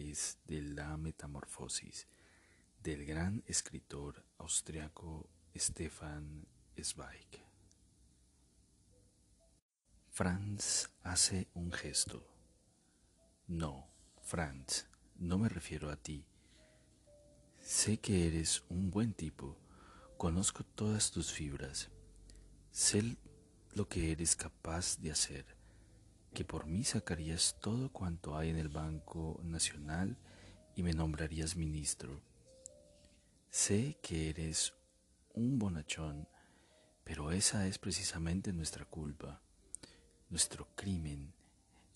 De la metamorfosis del gran escritor austriaco Stefan Zweig. Franz hace un gesto. No, Franz, no me refiero a ti. Sé que eres un buen tipo, conozco todas tus fibras, sé lo que eres capaz de hacer, que por mí sacarías todo cuanto hay en el Banco Nacional y me nombrarías ministro. Sé que eres un bonachón, pero esa es precisamente nuestra culpa nuestro crimen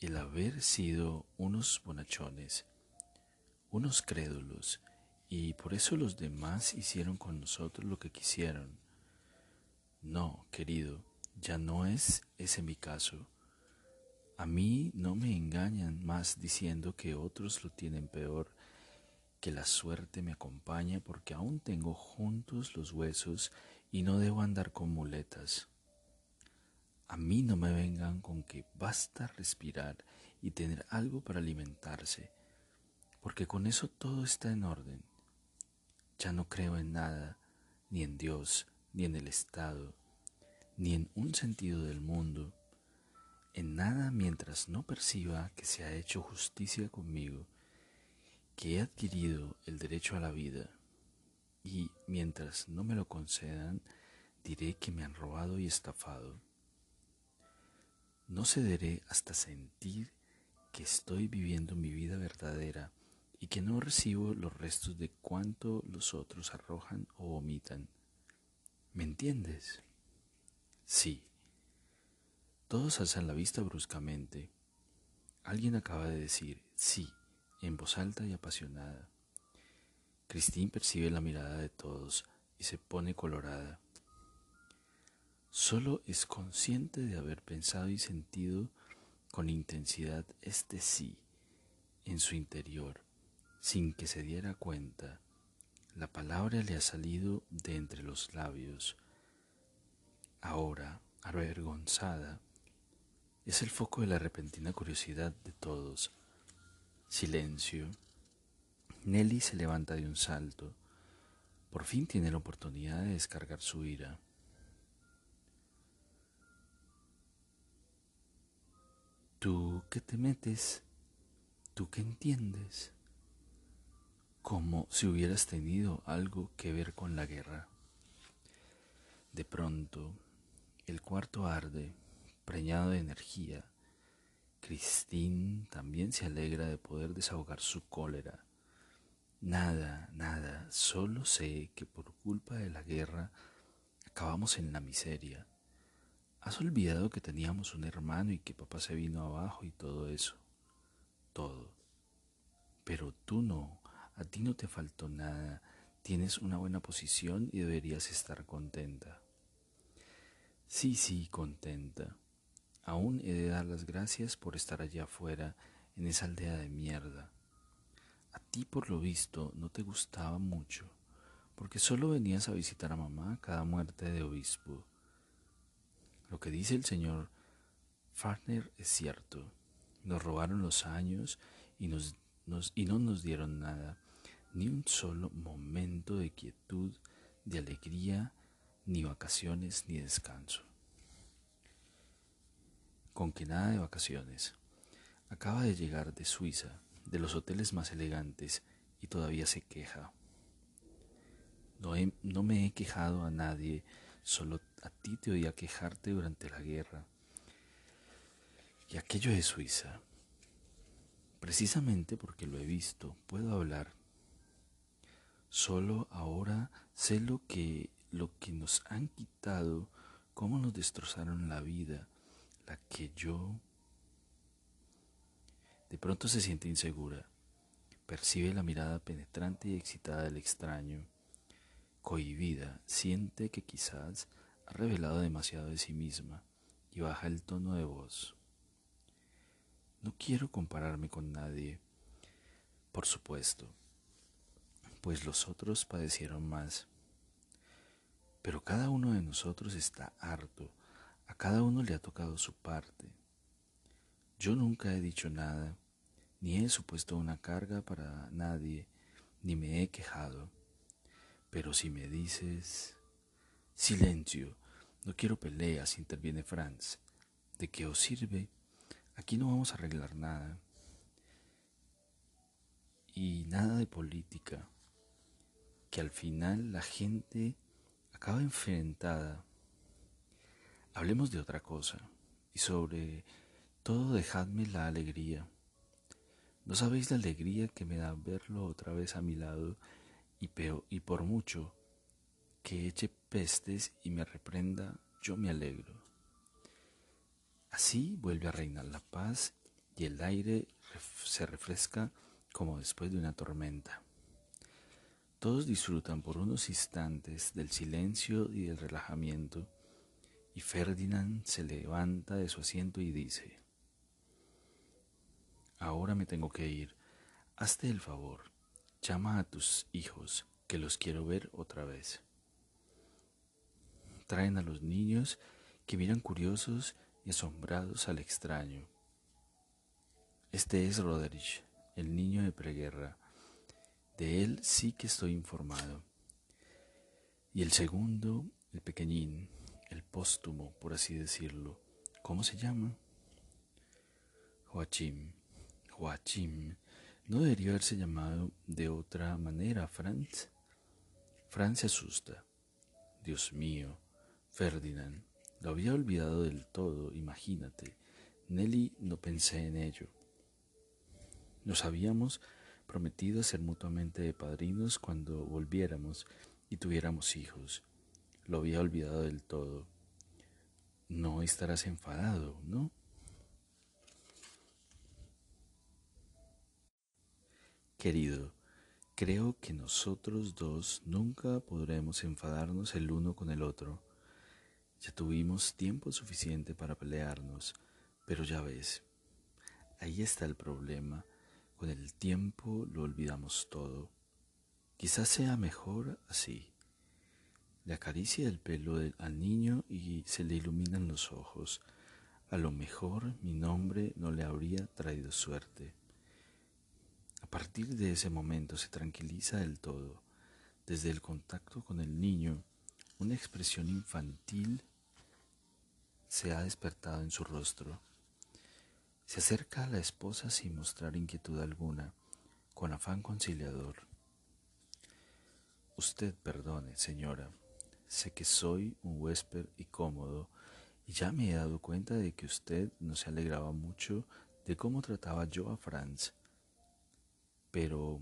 el haber sido unos bonachones, unos crédulos, y por eso los demás hicieron con nosotros lo que quisieron. No, querido, ya no es ese mi caso. A mí no me engañan más diciendo que otros lo tienen peor, que la suerte me acompaña porque aún tengo juntos los huesos y no debo andar con muletas. A mí no me vengan con que basta respirar y tener algo para alimentarse, porque con eso todo está en orden. Ya no creo en nada, ni en Dios, ni en el Estado, ni en un sentido del mundo, en nada mientras no perciba que se ha hecho justicia conmigo, que he adquirido el derecho a la vida, y mientras no me lo concedan, diré que me han robado y estafado. No cederé hasta sentir que estoy viviendo mi vida verdadera y que no recibo los restos de cuanto los otros arrojan o vomitan. ¿Me entiendes? Sí. Todos alzan la vista bruscamente. Alguien acaba de decir sí en voz alta y apasionada. Christine percibe la mirada de todos y se pone colorada. Solo es consciente de haber pensado y sentido con intensidad este sí en su interior, sin que se diera cuenta. La palabra le ha salido de entre los labios. Ahora, avergonzada, es el foco de la repentina curiosidad de todos. Silencio. Nelly se levanta de un salto. Por fin tiene la oportunidad de descargar su ira. Tú que te metes, tú que entiendes, como si hubieras tenido algo que ver con la guerra. De pronto, el cuarto arde, preñado de energía. Christine también se alegra de poder desahogar su cólera. Nada, nada, solo sé que por culpa de la guerra acabamos en la miseria. ¿Has olvidado que teníamos un hermano y que papá se vino abajo y todo eso? Todo. Pero tú no, a ti no te faltó nada, tienes una buena posición y deberías estar contenta. Sí, sí, contenta. Aún he de dar las gracias por estar allá afuera, en esa aldea de mierda. A ti, por lo visto, no te gustaba mucho, porque solo venías a visitar a mamá cada muerte de obispo. Lo que dice el señor Farner es cierto. Nos robaron los años y, nos, y no nos dieron nada, ni un solo momento de quietud, de alegría, ni vacaciones, ni descanso. Con que nada de vacaciones. Acaba de llegar de Suiza, de los hoteles más elegantes, y todavía se queja. No, no me he quejado a nadie Solo a ti te oía quejarte durante la guerra. Y aquello de Suiza, precisamente porque lo he visto, puedo hablar. Solo ahora sé lo que lo que nos han quitado cómo nos destrozaron la vida, la que yo... De pronto se siente insegura, percibe la mirada penetrante y excitada del extraño, cohibida, siente que quizás ha revelado demasiado de sí misma y baja el tono de voz. No quiero compararme con nadie, por supuesto, pues los otros padecieron más. Pero cada uno de nosotros está harto, a cada uno le ha tocado su parte. Yo nunca he dicho nada, ni he supuesto una carga para nadie, ni me he quejado. Pero si me dices, silencio, no quiero peleas, interviene Franz, ¿de qué os sirve? Aquí no vamos a arreglar nada. Y nada de política, que al final la gente acaba enfrentada. Hablemos de otra cosa y sobre todo dejadme la alegría. No sabéis la alegría que me da verlo otra vez a mi lado y, y por mucho que eche pestes y me reprenda, yo me alegro. Así vuelve a reinar la paz y el aire se refresca como después de una tormenta. Todos disfrutan por unos instantes del silencio y del relajamiento, y Ferdinand se levanta de su asiento y dice, Ahora me tengo que ir, hazte el favor, llama a tus hijos, que los quiero ver otra vez. Traen a los niños que miran curiosos y asombrados al extraño. Este es Roderich, el niño de preguerra. De él sí que estoy informado. Y el segundo, el pequeñín, el póstumo, por así decirlo. ¿Cómo se llama? Joachim. Joachim. ¿No debería haberse llamado de otra manera, Franz? Franz se asusta. Dios mío, Ferdinand. Lo había olvidado del todo, imagínate. Nelly no pensé en ello. Nos habíamos prometido ser mutuamente padrinos cuando volviéramos y tuviéramos hijos. Lo había olvidado del todo. No estarás enfadado, ¿no? Querido, creo que nosotros dos nunca podremos enfadarnos el uno con el otro. Ya tuvimos tiempo suficiente para pelearnos, pero ya ves, ahí está el problema. Con el tiempo lo olvidamos todo. Quizás sea mejor así. Le acaricia el pelo al niño y se le iluminan los ojos. A lo mejor mi nombre no le habría traído suerte. A partir de ese momento se tranquiliza del todo. Desde el contacto con el niño, una expresión infantil se ha despertado en su rostro. Se acerca a la esposa sin mostrar inquietud alguna, con afán conciliador. Usted perdone, señora. Sé que soy un huésped y cómodo, y ya me he dado cuenta de que usted no se alegraba mucho de cómo trataba yo a Franz. Pero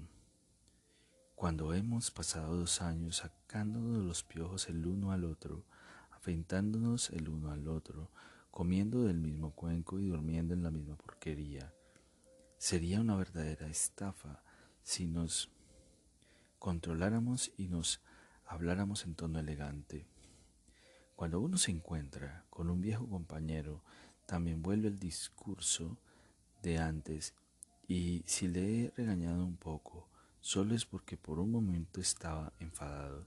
cuando hemos pasado dos años sacándonos los piojos el uno al otro, afeitándonos el uno al otro, comiendo del mismo cuenco y durmiendo en la misma porquería. Sería una verdadera estafa si nos controláramos y nos habláramos en tono elegante. Cuando uno se encuentra con un viejo compañero, también vuelve el discurso de antes y si le he regañado un poco, solo es porque por un momento estaba enfadado.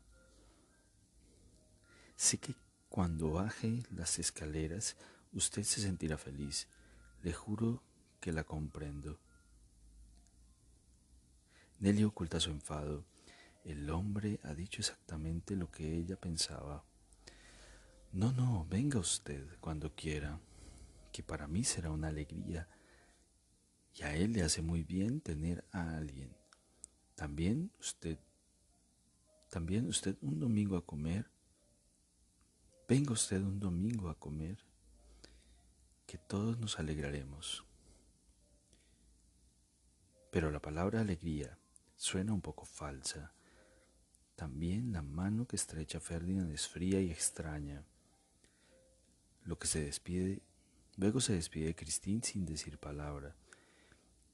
Sé que cuando baje las escaleras, usted se sentirá feliz. Le juro que la comprendo. Nelly oculta su enfado. El hombre ha dicho exactamente lo que ella pensaba. No, no, venga usted cuando quiera, que para mí será una alegría. Y a él le hace muy bien tener a alguien. También usted, también usted un domingo a comer Venga usted un domingo a comer, que todos nos alegraremos. Pero la palabra alegría suena un poco falsa. También la mano que estrecha Ferdinand es fría y extraña. lo que se despide, luego se despide Christine sin decir palabra.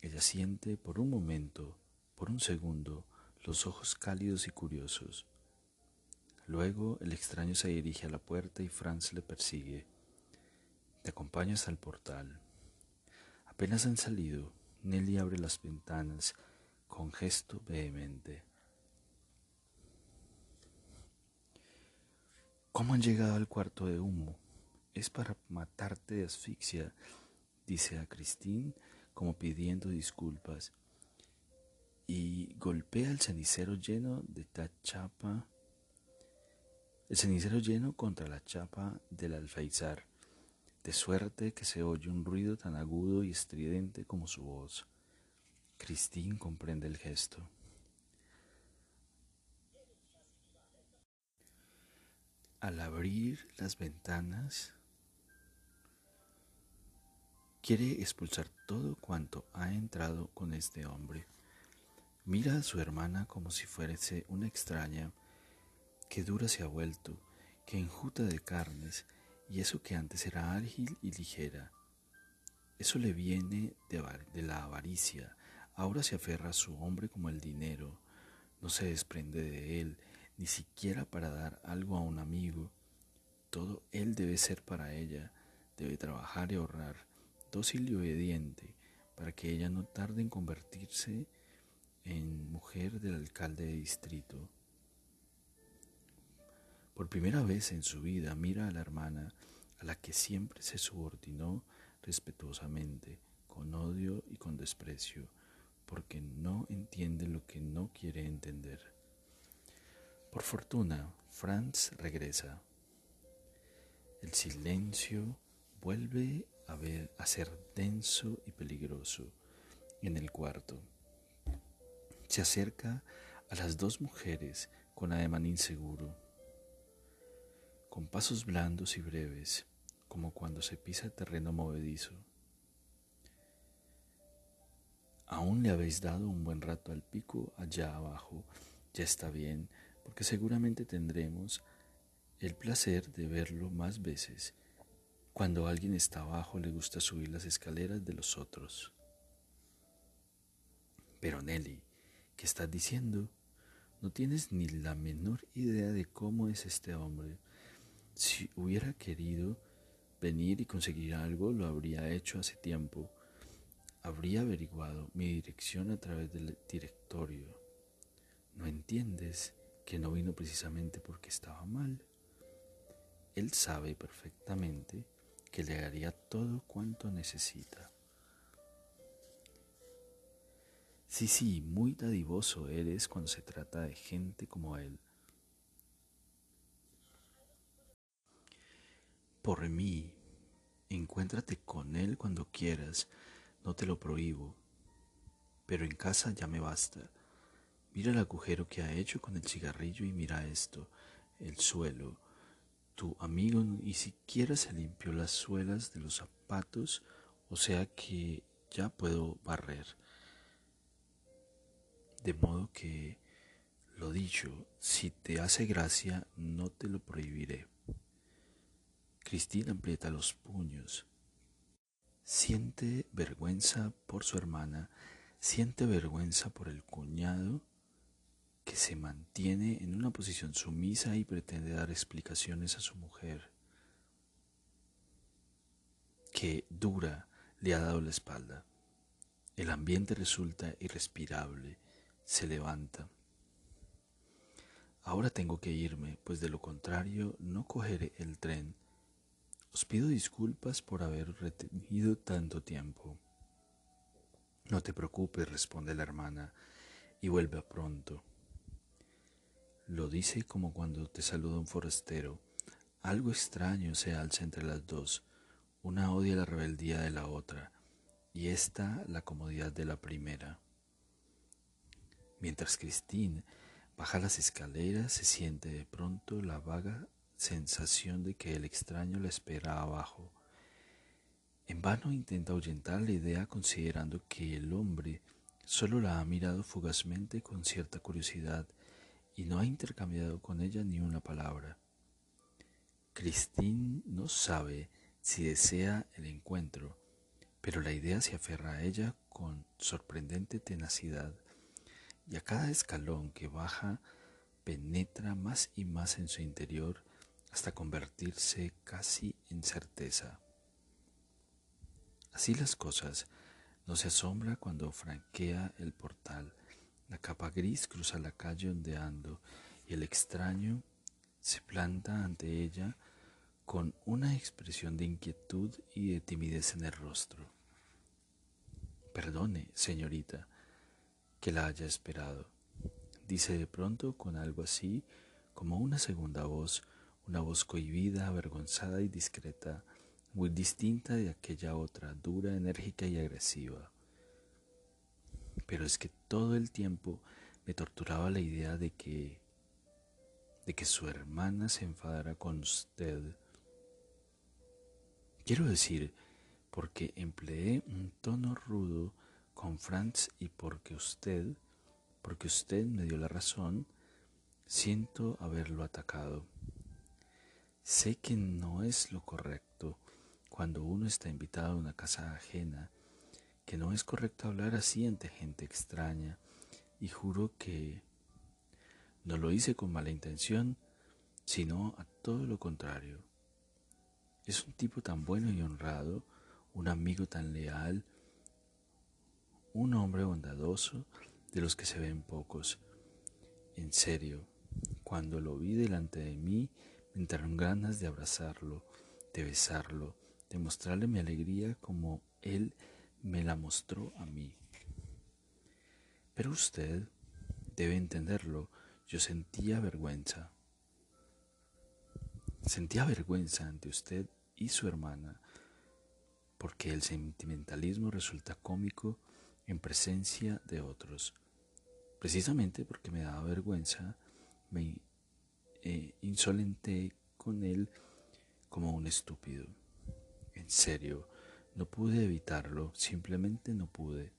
Ella siente por un momento, por un segundo, los ojos cálidos y curiosos. Luego el extraño se dirige a la puerta y Franz le persigue. Te acompaña hasta el portal. Apenas han salido, Nelly abre las ventanas con gesto vehemente. ¿Cómo han llegado al cuarto de humo? Es para matarte de asfixia, dice a Christine como pidiendo disculpas, y golpea el cenicero lleno de chapa, el cenicero lleno contra la chapa del alféizar, de suerte que se oye un ruido tan agudo y estridente como su voz. Christine comprende el gesto. Al abrir las ventanas, quiere expulsar todo cuanto ha entrado con este hombre. Mira a su hermana como si fuese una extraña, que dura se ha vuelto, que enjuta de carnes, y eso que antes era ágil y ligera. Eso le viene de, de la avaricia, ahora se aferra a su hombre como el dinero, no se desprende de él, ni siquiera para dar algo a un amigo. Todo él debe ser para ella, debe trabajar y ahorrar, dócil y obediente, para que ella no tarde en convertirse en mujer del alcalde de distrito. Por primera vez en su vida mira a la hermana a la que siempre se subordinó respetuosamente, con odio y con desprecio, porque no entiende lo que no quiere entender. Por fortuna, Franz regresa. El silencio vuelve a, ver, a ser denso y peligroso en el cuarto. Se acerca a las dos mujeres con ademán inseguro, con pasos blandos y breves, como cuando se pisa terreno movedizo. Aún le habéis dado un buen rato al pico allá abajo, ya está bien, porque seguramente tendremos el placer de verlo más veces. Cuando alguien está abajo le gusta subir las escaleras de los otros. Pero Nelly, ¿qué estás diciendo? No tienes ni la menor idea de cómo es este hombre. Si hubiera querido venir y conseguir algo, lo habría hecho hace tiempo. Habría averiguado mi dirección a través del directorio. ¿No entiendes? Que no vino precisamente porque estaba mal. Él sabe perfectamente que le haría todo cuanto necesita. Sí, sí, muy dadivoso eres cuando se trata de gente como él. Por mí, encuéntrate con él cuando quieras, no te lo prohíbo, pero en casa ya me basta. Mira el agujero que ha hecho con el cigarrillo y mira esto, el suelo. Tu amigo ni siquiera se limpió las suelas de los zapatos, o sea que ya puedo barrer. De modo que, lo dicho, si te hace gracia, no te lo prohibiré. Cristina aprieta los puños. Siente vergüenza por su hermana, siente vergüenza por el cuñado que se mantiene en una posición sumisa y pretende dar explicaciones a su mujer, que dura le ha dado la espalda. El ambiente resulta irrespirable, se levanta. Ahora tengo que irme, pues de lo contrario no cogeré el tren. Os pido disculpas por haber retenido tanto tiempo. No te preocupes, responde la hermana, y vuelve pronto. Lo dice como cuando te saluda un forastero. Algo extraño se alza entre las dos. Una odia la rebeldía de la otra y esta la comodidad de la primera. Mientras Christine baja las escaleras, se siente de pronto la vaga sensación de que el extraño la espera abajo. En vano intenta ahuyentar la idea considerando que el hombre solo la ha mirado fugazmente con cierta curiosidad y no ha intercambiado con ella ni una palabra. Christine no sabe si desea el encuentro, pero la idea se aferra a ella con sorprendente tenacidad y a cada escalón que baja penetra más y más en su interior hasta convertirse casi en certeza. Así las cosas, no se asombra cuando franquea el portal. La capa gris cruza la calle ondeando y el extraño se planta ante ella con una expresión de inquietud y de timidez en el rostro. Perdone, señorita, que la haya esperado, dice de pronto con algo así como una segunda voz, una voz cohibida, avergonzada y discreta, muy distinta de aquella otra, dura, enérgica y agresiva. Pero es que todo el tiempo me torturaba la idea de que de que su hermana se enfadara con usted. Quiero decir, porque empleé un tono rudo con Franz y porque usted, porque usted me dio la razón, siento haberlo atacado. Sé que no es lo correcto cuando uno está invitado a una casa ajena, que no es correcto hablar así ante gente extraña, y juro que no lo hice con mala intención, sino a todo lo contrario. Es un tipo tan bueno y honrado, un amigo tan leal, un hombre bondadoso de los que se ven pocos. En serio, cuando lo vi delante de mí, me entraron ganas de abrazarlo, de besarlo, de mostrarle mi alegría como él me la mostró a mí. Pero usted debe entenderlo, yo sentía vergüenza. Sentía vergüenza ante usted y su hermana, porque el sentimentalismo resulta cómico en presencia de otros. Precisamente porque me daba vergüenza, me eh, insolenté con él como un estúpido. En serio, no pude evitarlo, simplemente no pude.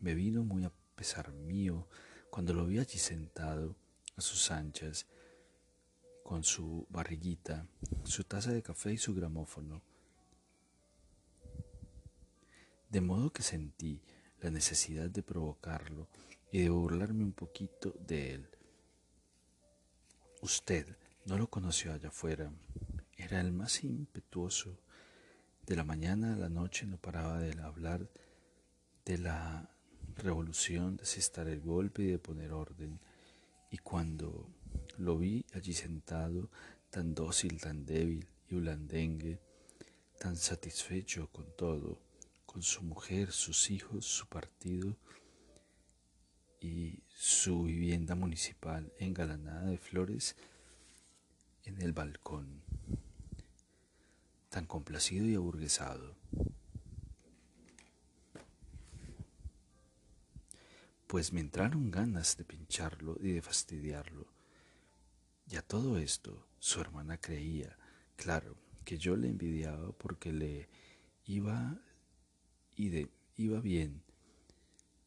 Me vino muy a pesar mío cuando lo vi allí sentado a sus anchas, con su barriguita, su taza de café y su gramófono de modo que sentí la necesidad de provocarlo y de burlarme un poquito de él. Usted no lo conoció allá afuera, era el más impetuoso. De la mañana a la noche no paraba de hablar de la revolución, de asestar el golpe y de poner orden. Y cuando lo vi allí sentado, tan dócil, tan débil y blandengue, tan satisfecho con todo, con su mujer, sus hijos, su partido y su vivienda municipal engalanada de flores en el balcón, tan complacido y aburguesado. Pues me entraron ganas de pincharlo y de fastidiarlo. Y a todo esto su hermana creía, claro, que yo le envidiaba porque le iba y de, iba bien,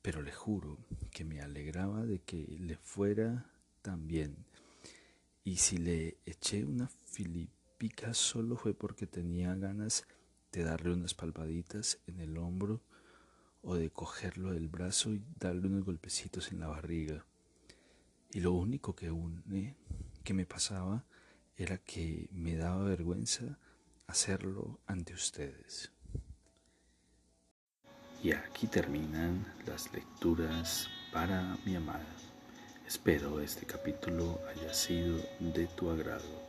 pero le juro que me alegraba de que le fuera tan bien. Y si le eché una filipica solo fue porque tenía ganas de darle unas palpaditas en el hombro o de cogerlo del brazo y darle unos golpecitos en la barriga. Y lo único que, une, que me pasaba era que me daba vergüenza hacerlo ante ustedes. Y aquí terminan las lecturas para mi amada. Espero este capítulo haya sido de tu agrado.